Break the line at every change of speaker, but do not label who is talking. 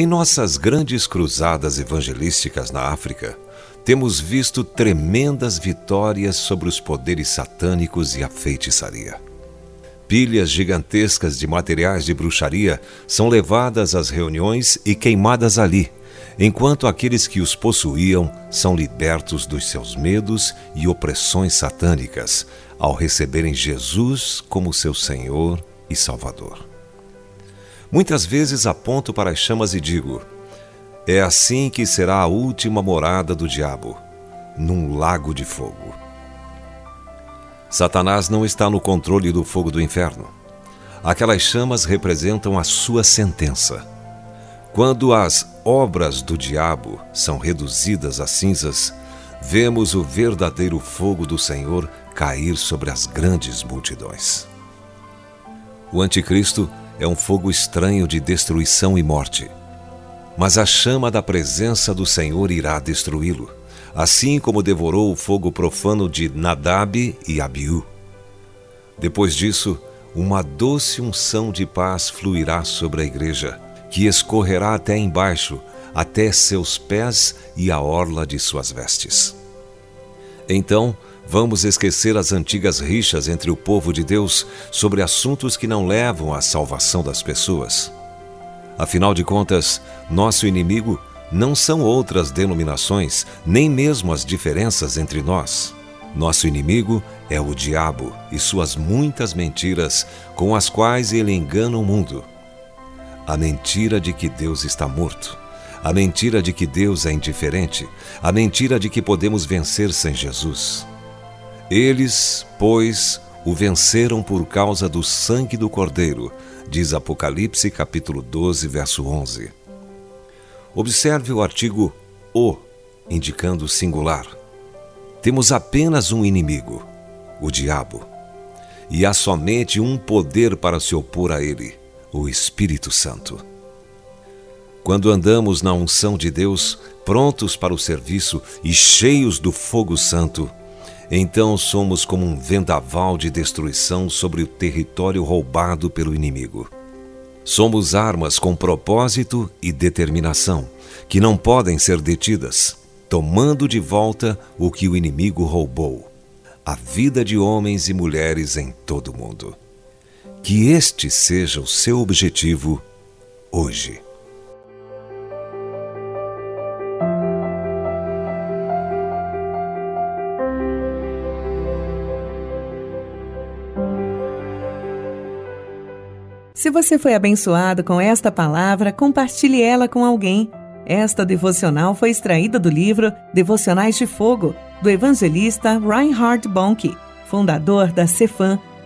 Em nossas grandes cruzadas evangelísticas na África, temos visto tremendas vitórias sobre os poderes satânicos e a feitiçaria. Pilhas gigantescas de materiais de bruxaria são levadas às reuniões e queimadas ali, enquanto aqueles que os possuíam são libertos dos seus medos e opressões satânicas ao receberem Jesus como seu Senhor e Salvador. Muitas vezes aponto para as chamas e digo: é assim que será a última morada do diabo, num lago de fogo. Satanás não está no controle do fogo do inferno. Aquelas chamas representam a sua sentença. Quando as obras do diabo são reduzidas a cinzas, vemos o verdadeiro fogo do Senhor cair sobre as grandes multidões. O Anticristo é um fogo estranho de destruição e morte. Mas a chama da presença do Senhor irá destruí-lo, assim como devorou o fogo profano de Nadab e Abiú. Depois disso, uma doce unção de paz fluirá sobre a igreja, que escorrerá até embaixo, até seus pés e a orla de suas vestes. Então, Vamos esquecer as antigas rixas entre o povo de Deus sobre assuntos que não levam à salvação das pessoas. Afinal de contas, nosso inimigo não são outras denominações, nem mesmo as diferenças entre nós. Nosso inimigo é o diabo e suas muitas mentiras com as quais ele engana o mundo. A mentira de que Deus está morto, a mentira de que Deus é indiferente, a mentira de que podemos vencer sem Jesus. Eles, pois, o venceram por causa do sangue do Cordeiro, diz Apocalipse capítulo 12, verso 11. Observe o artigo o, indicando singular. Temos apenas um inimigo, o diabo, e há somente um poder para se opor a ele, o Espírito Santo. Quando andamos na unção de Deus, prontos para o serviço e cheios do fogo santo, então somos como um vendaval de destruição sobre o território roubado pelo inimigo. Somos armas com propósito e determinação, que não podem ser detidas, tomando de volta o que o inimigo roubou a vida de homens e mulheres em todo o mundo. Que este seja o seu objetivo hoje.
Se você foi abençoado com esta palavra, compartilhe ela com alguém. Esta devocional foi extraída do livro Devocionais de Fogo, do evangelista Reinhard Bonk, fundador da Cefam,